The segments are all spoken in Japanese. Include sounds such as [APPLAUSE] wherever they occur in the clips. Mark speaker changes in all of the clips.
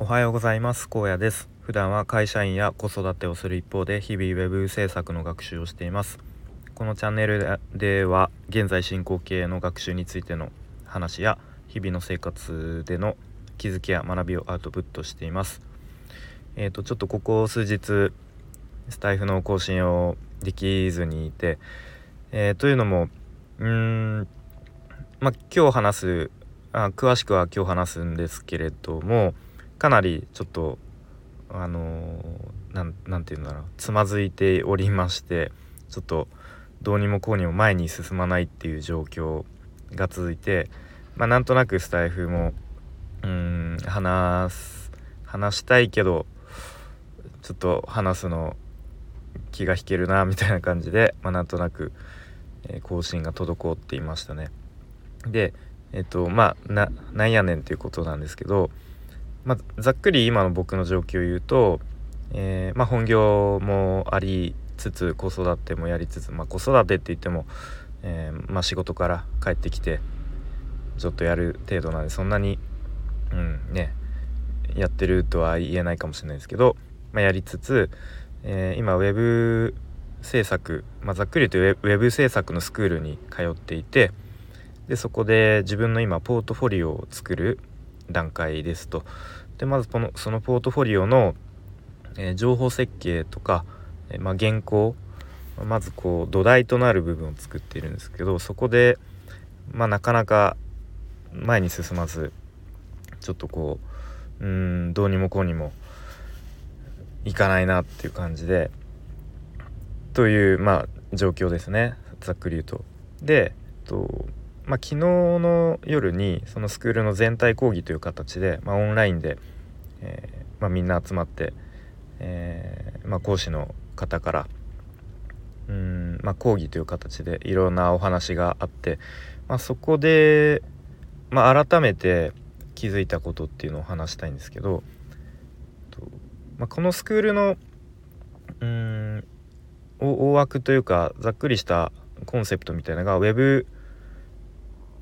Speaker 1: おはようございます。高野です。普段は会社員や子育てをする一方で日々ウェブ制作の学習をしています。このチャンネルでは現在進行形の学習についての話や日々の生活での気づきや学びをアウトプットしています。えーとちょっとここ数日スタイフの更新をできずにいて、えー、というのもうんまあ今日話すあ詳しくは今日話すんですけれどもかなりちょっとあの何て言うんだろうつまずいておりましてちょっとどうにもこうにも前に進まないっていう状況が続いて、まあ、なんとなくスタイフもうん話す話したいけどちょっと話すの気が引けるなみたいな感じで、まあ、なんとなく、え、更新が滞っていましたね。でえっ、とまあななんやねんっていうことなんですけどまあ、ざっくり今の僕の状況を言うと、えー、まあ、本業もありつつ子育てもやりつつ、まあ、子育てって言っても、えー、ま仕事から帰ってきてちょっとやる程度なんでそんなに、うんね、やってるとは言えないかもしれないですけど、まやりつつ、えー、今ウェブ制作、まざっくり言うとウェブ制作のスクールに通っていてでそこで自分の今ポートフォリオを作る段階ですと。でまずこのそのポートフォリオの、えー、情報設計とか、えー、まあ、原稿まずこう土台となる部分を作っているんですけどそこで、まあ、なかなか前に進まずちょっとこううんどうにもこうにもいかないなっていう感じでというまあ状況ですねざっくり言うと。でとまあ、昨日の夜にそのスクールの全体講義という形で、まあ、オンラインで、えー、まあ、みんな集まって、えー、ま講師の方からうん、ま講義という形でいろんなお話があって、まそこで、ま改めて気づいたことっていうのを話したいんですけど、まこのスクールのうん大枠というかざっくりしたコンセプトみたいなのが Web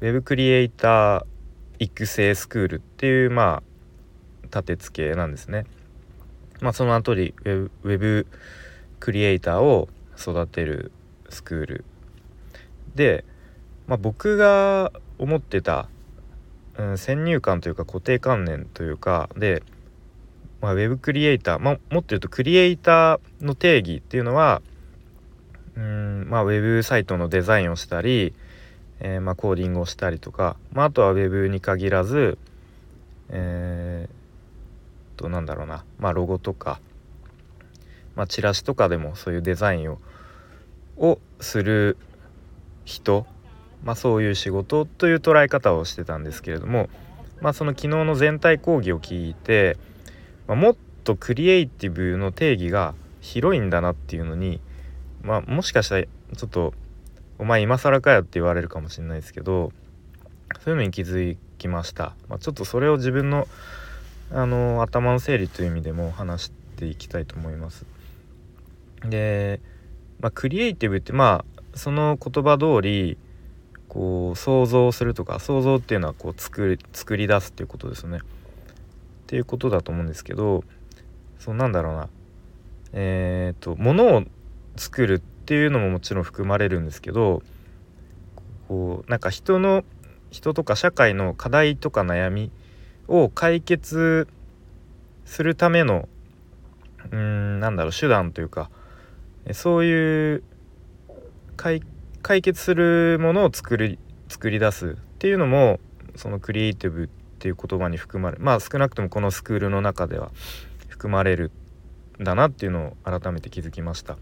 Speaker 1: ウェブクリエイター育成スクールっていうまあ立て付けなんですね。まあ、その通りウェブウェブクリエイターを育てるスクールで、まあ、僕が思ってた、うん、先入観というか固定観念というかで、まあ、ウェブクリエイター、まあ、もっと言うとクリエイターの定義っていうのはうん、まあ、ウェブサイトのデザインをしたりえー、まあ、コーディングをしたりとか、まあ、あとは Web に限らずえー、となんだろうな、まあ、ロゴとか、まあ、チラシとかでもそういうデザインををする人、まあ、そういう仕事という捉え方をしてたんですけれども、まあ、その昨日の全体講義を聞いて、まあ、もっとクリエイティブの定義が広いんだなっていうのに、まあ、もしかしたらちょっとお前今更かよって言われるかもしれないですけどそういうのに気づきました、まあ、ちょっとそれを自分のあの頭の整理という意味でも話していきたいと思います。で、まあ、クリエイティブってまあその言葉通りこう想像するとか想像っていうのはこう作り作り出すっていうことですね。っていうことだと思うんですけどそうなんだろうな。えっ、ー、と物を作るってっていうのももちろん含まれるんですけどこうなんか人の人とか社会の課題とか悩みを解決するためのうんなんだろう手段というかそういう解決するものを作り作り出すっていうのもそのクリエイティブっていう言葉に含まれまあ少なくともこのスクールの中では含まれるんだなっていうのを改めて気づきました。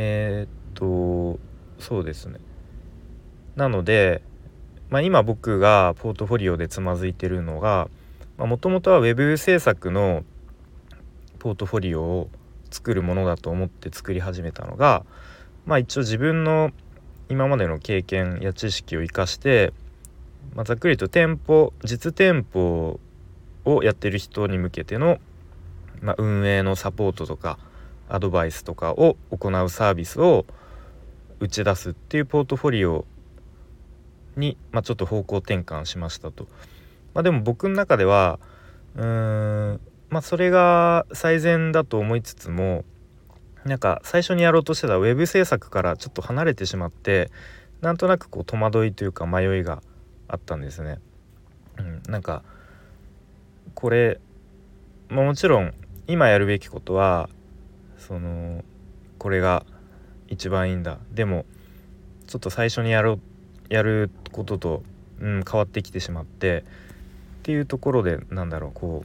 Speaker 1: えー、っとそうですね。なので、まあ、今僕がポートフォリオでつまずいてるのがもともとは web 制作のポートフォリオを作るものだと思って作り始めたのがまあ一応自分の今までの経験や知識を生かして、まあ、ざっくりと店舗実店舗をやってる人に向けての、まあ、運営のサポートとかアドバイスとかを行うサービスを打ち出すっていうポートフォリオに、まあ、ちょっと方向転換しましたと。まあ、でも僕の中ではうーんまあそれが最善だと思いつつもなんか最初にやろうとしてたウェブ制作からちょっと離れてしまってなんとなくこう戸惑いというか迷いがあったんですね。うん、なんかこれ、まあ、もちろん今やるべきことはそのこれが一番いいんだ。でもちょっと最初にやろうやることと、うん、変わってきてしまってっていうところでなんだろうこ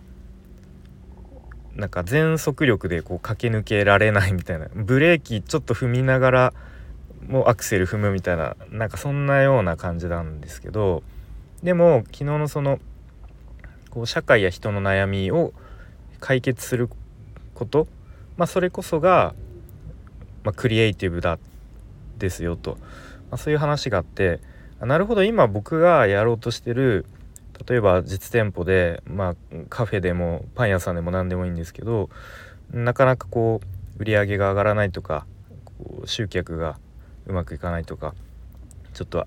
Speaker 1: うなんか全速力でこう駆け抜けられないみたいな。ブレーキちょっと踏みながらもうアクセル踏むみたいななんかそんなような感じなんですけどでも昨日のそのこう社会や人の悩みを解決することまあそれこそが、まあ、クリエイティブだですよと、まあ、そういう話があってなるほど今僕がやろうとしてる例えば実店舗で、まあ、カフェでもパン屋さんでも何でもいいんですけどなかなかこう売り上げが上がらないとかこう集客がうまくいかないとかちょっと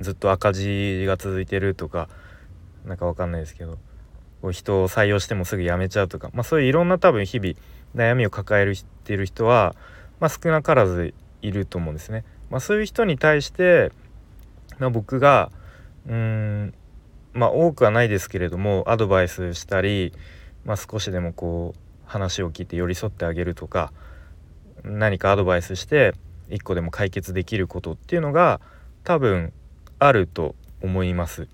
Speaker 1: ずっと赤字が続いてるとかなんかわかんないですけど人を採用してもすぐ辞めちゃうとか、まあ、そういういろんな多分日々悩みを抱えている人は、まあ、少なからずいると思うんですね。まあ、そういう人に対して、まあ、僕がうーんまあ多くはないですけれどもアドバイスしたり、まあ、少しでもこう話を聞いて寄り添ってあげるとか何かアドバイスして一個でも解決できることっていうのが多分あると思います。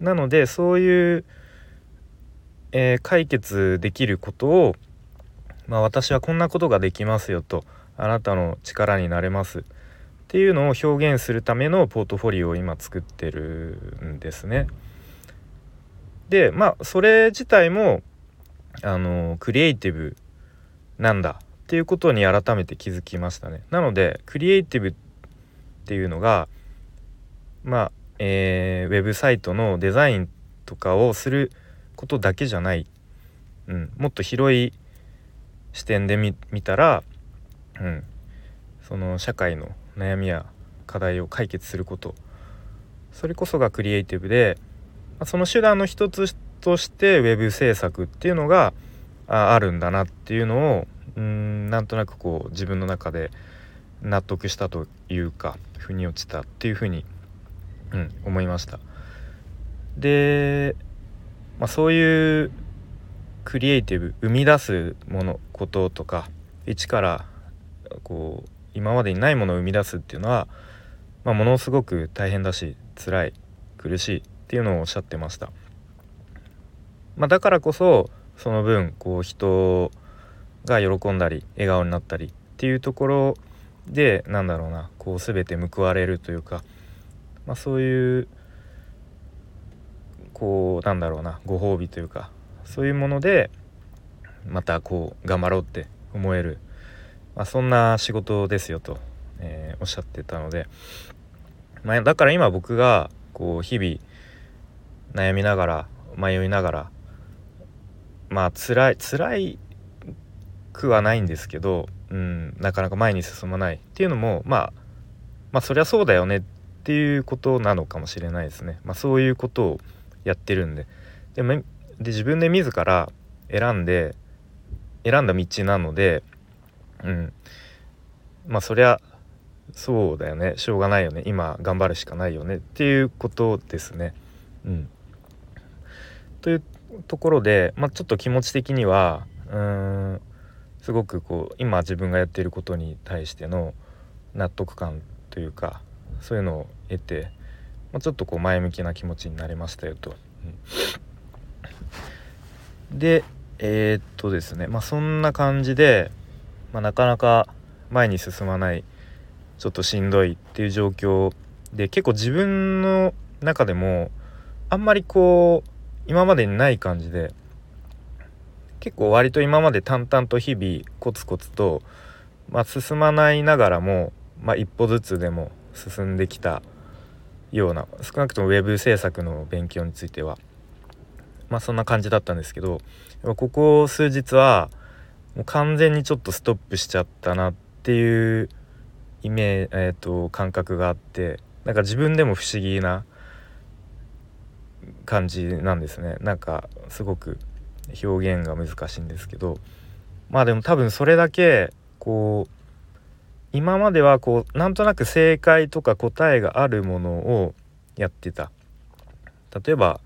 Speaker 1: なのでそういう、えー、解決できることを、まあ、私はこんなことができますよとあなたの力になれますっていうのを表現するためのポートフォリオを今作ってるんですね。でまあそれ自体もあのクリエイティブなんだっていうことに改めて気づきましたね。なのでクリエイティブっていうのがまあ、えー、ウェブサイトのデザインとかをすることだけじゃない、うん、もっと広い視点で見たら、うん、その社会の悩みや課題を解決すること。それこそがクリエイティブでその手段の一つとしてウェブ制作っていうのがあるんだなっていうのをうんなんとなくこう自分の中で納得したというか腑に落ちたっていうふうに、うん、思いました。で、まあ、そういうクリエイティブ生み出すものこととか一からこう今までにないものを生み出すっていうのは、まあ、ものすごく大変だし辛い苦しいっていうのをおっしゃってました、まあ、だからこそその分こう人が喜んだり笑顔になったりっていうところでなんだろうなこう全て報われるというか、まあ、そういうこうなんだろうなご褒美というかそういうものでまたこう頑張ろうって思える、まあ、そんな仕事ですよと、えー、おっしゃってたので、まあ、だから今僕がこう日々悩みながら迷いながらまあ辛い辛いくはないんですけど、うん、なかなか前に進まないっていうのも、まあ、まあそりゃそうだよねっていうことなのかもしれないですね。まあ、そういうことをやってるんで。でで自分で自ら選んで選んだ道なので、うん、まあそりゃそうだよね。しょうがないよね。今頑張るしかないよね。っていうことですね。うん、というところで、まあ、ちょっと気持ち的にはうーんすごくこう今自分がやっていることに対しての納得感というかそういうのを得て、まあ、ちょっとこう前向きな気持ちになれましたよと。うん、でえー、っとですねまあそんな感じで、まあ、なかなか前に進まないちょっとしんどいっていう状況で結構自分の中でもあんまりこう今までにない感じで結構割と今まで淡々と日々コツコツと、まあ、進まないながらも、まあ、一歩ずつでも進んできたような少なくとも web 制作の勉強については。まあそんな感じだったんですけどここ数日はもう完全にちょっとストップしちゃったなっていうイメーえーと感覚があってなんか自分でも不思議な感じなんですね。なんかすごく表現が難しいんですけどまあでも多分それだけこう今まではこうなんとなく正解とか答えがあるものをやってた。例えば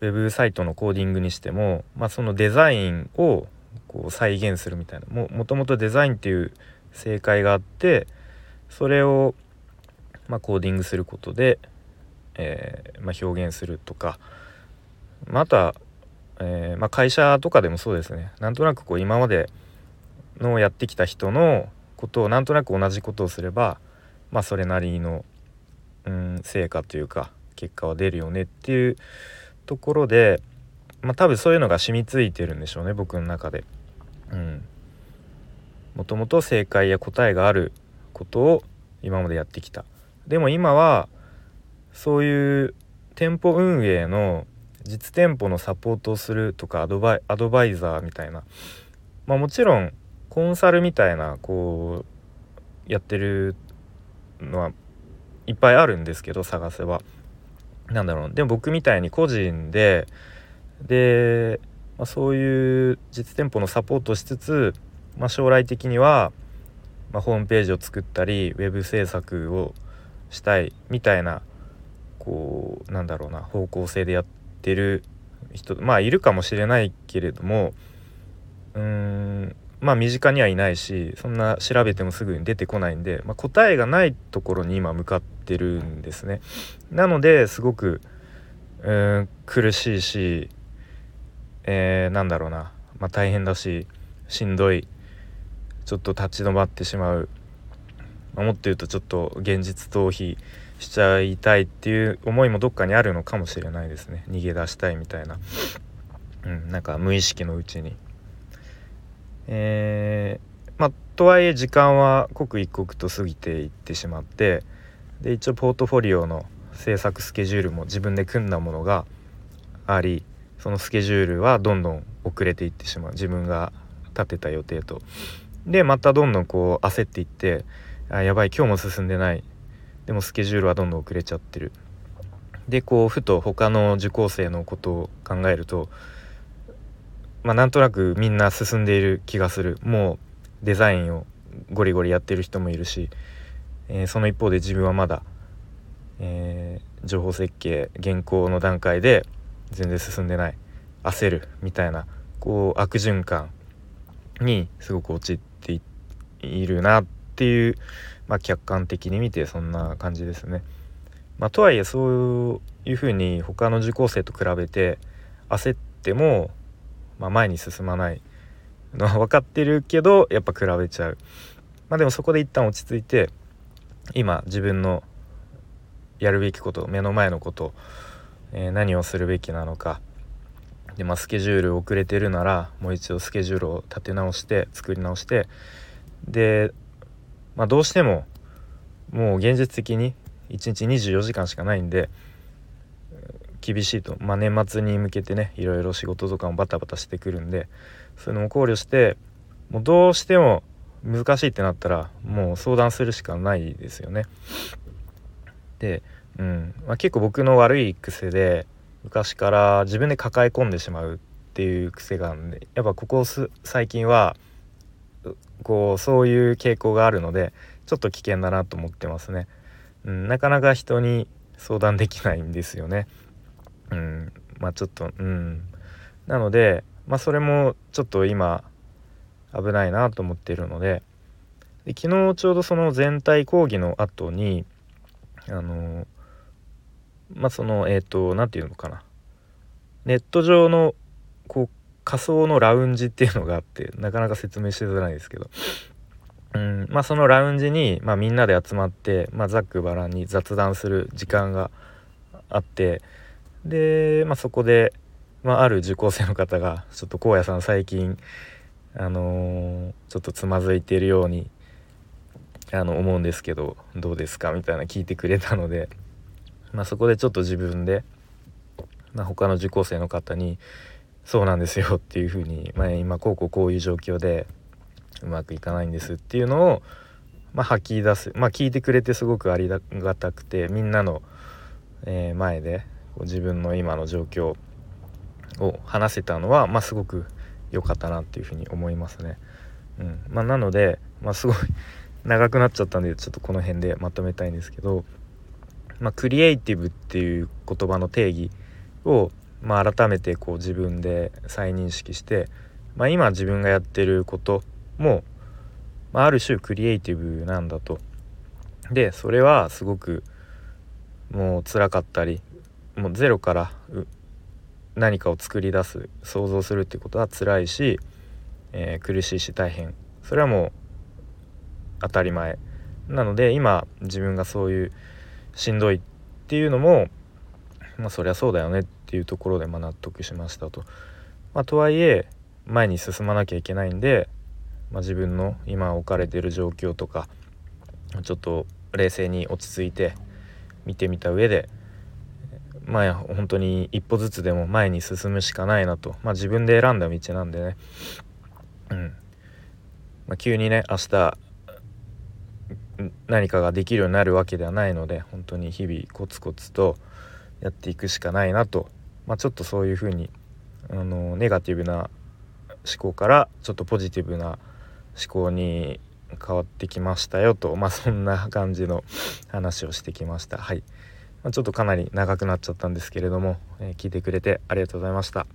Speaker 1: ウェブサイトのコーディングにしても、まあ、そのデザインをこう再現するみたいなもともとデザインっていう正解があってそれを、ま、コーディングすることで、えー、まあ、表現するとか、まあ、とは、えー、ま会社とかでもそうですね。なんとなくこう今までのやってきた人のことをなんとなく同じことをすればまそれなりの、うん、成果というか結果は出るよねっていうところでまあ多分そういうのが染みついてるんでしょうね僕の中で。うん、もともと正解や答えがあることを今までやってきた。でも今はそういう店舗運営の実店舗のサポートをするとかアドバイアドバイザーみたいなまあもちろんコンサルみたいなこうやってるのはいっぱいあるんですけど探せばなんだろう。でも僕みたいに個人でで、まあ、そういう実店舗のサポートしつつ、まあ、将来的には、まあ、ホームページを作ったりウェブ制作をしたいみたいなこうなんだろうな方向性でやってる人まあいるかもしれないけれどもうーんまあ身近にはいないしそんな調べてもすぐに出てこないんで、まあ、答えがないところに今向かってるんですね。なのですごくうん苦しいし、えー、なんだろうな、まあ、大変だししんどい。ちょっと立ち止まってしまう、まあ、もっと言うとちょっと現実逃避しちゃいたいっていう思いもどっかにあるのかもしれないですね。逃げ出したいみたいな、うん、なんか無意識のうちに。えー、まあとはいえ時間は刻一刻と過ぎていってしまってで一応ポートフォリオの制作スケジュールも自分で組んだものがありそのスケジュールはどんどん遅れていってしまう自分が立てた予定と。でまたどんどんこう焦っていってあやばい今日も進んでないでもスケジュールはどんどん遅れちゃってる。でこうふと他の受講生のことを考えるとまあ、なんとなくみんな進んでいる気がするもうデザインをゴリゴリやってる人もいるし、えー、その一方で自分はまだ、えー、情報設計原稿の段階で全然進んでない焦るみたいなこう悪循環にすごく陥っているなっていう、まあ、客観的に見てそんな感じですね。まあ、とはいえそういうふうに他の受講生と比べて焦ってもまあ、前に進まないのは [LAUGHS] 分かってるけどやっぱ比べちゃう。まあでもそこで一旦落ち着いて今自分のやるべきこと目の前のこと、えー、何をするべきなのか。で、まあ、スケジュール遅れてるならもう一度スケジュールを立て直して作り直して。で、まあ、どうしてももう現実的に1日24時間しかないんで厳しいと、まあ、年末に向けてねいろいろ仕事とかもバタバタしてくるんでそういうのも考慮してもうどうしても難しいってなったらもう相談するしかないですよね。で、うんまあ、結構僕の悪い癖で昔から自分で抱え込んでしまうっていう癖があるんでやっぱここ最近はこうそういう傾向があるのでちょっと危険だなと思ってますね。うん、なかなか人に相談できないんですよね。うん。まあちょっとうん。なのでまあそれもちょっと今危ないなと思っているのでで昨日ちょうどその全体講義の後にあのまあそのえっ、ー、と何て言うのかな。ネット上のこう仮想のラウンジっていうのがあってなかなか説明しづらいですけど、うん。まあ、そのラウンジに、まあ、みんなで集まって、まあ、ざっくばらんに雑談する時間があってで、まあ、そこで、まあ、ある受講生の方が「ちょっと荒野さん最近あのー、ちょっとつまずいているようにあの思うんですけどどうですか?」みたいな聞いてくれたので、まあ、そこでちょっと自分で、まあ、他の受講生の方に「そうなんですよ」っていうふうに、まあ、今こうこうこういう状況でうまくいかないんですっていうのを、まあ、吐き出す、まあ、聞いてくれてすごくありがたくてみんなの、えー、前でこう自分の今の状況を話せたのは、まあ、すごく良かったなっていうふうに思いますね。うんまあ、なので、まあ、すごい長くなっちゃったんでちょっとこの辺でまとめたいんですけど、まあ、クリエイティブっていう言葉の定義を、まあ、改めてこう自分で再認識して、まあ、今自分がやってることも、まあ、ある種クリエイティブなんだと。でそれはすごくもう辛かったりもうゼロから何かを作り出す想像するっていうことは辛いし、えー、苦しいし大変それはもう当たり前なので今自分がそういうしんどいっていうのもまあそりゃそうだよねっていうところでま納得しましたと。まあ、とはいえ前に進まなきゃいけないんで、まあ、自分の今置かれてる状況とかちょっと冷静に落ち着いて見てみた上でまあ本当に一歩ずつでも前に進むしかないなと、まあ、自分で選んだ道なんでね、うん。まあ、急にね明日何かができるようになるわけではないので本当に日々コツコツとやっていくしかないなと、まあ、ちょっとそういうふうにあのネガティブな思考からちょっとポジティブな思考に変わってきましたよと。まあそんな感じの話をしてきました。はい、まあ、ちょっとかなり長くなっちゃったんですけれども、えー、聞いてくれてありがとうございました。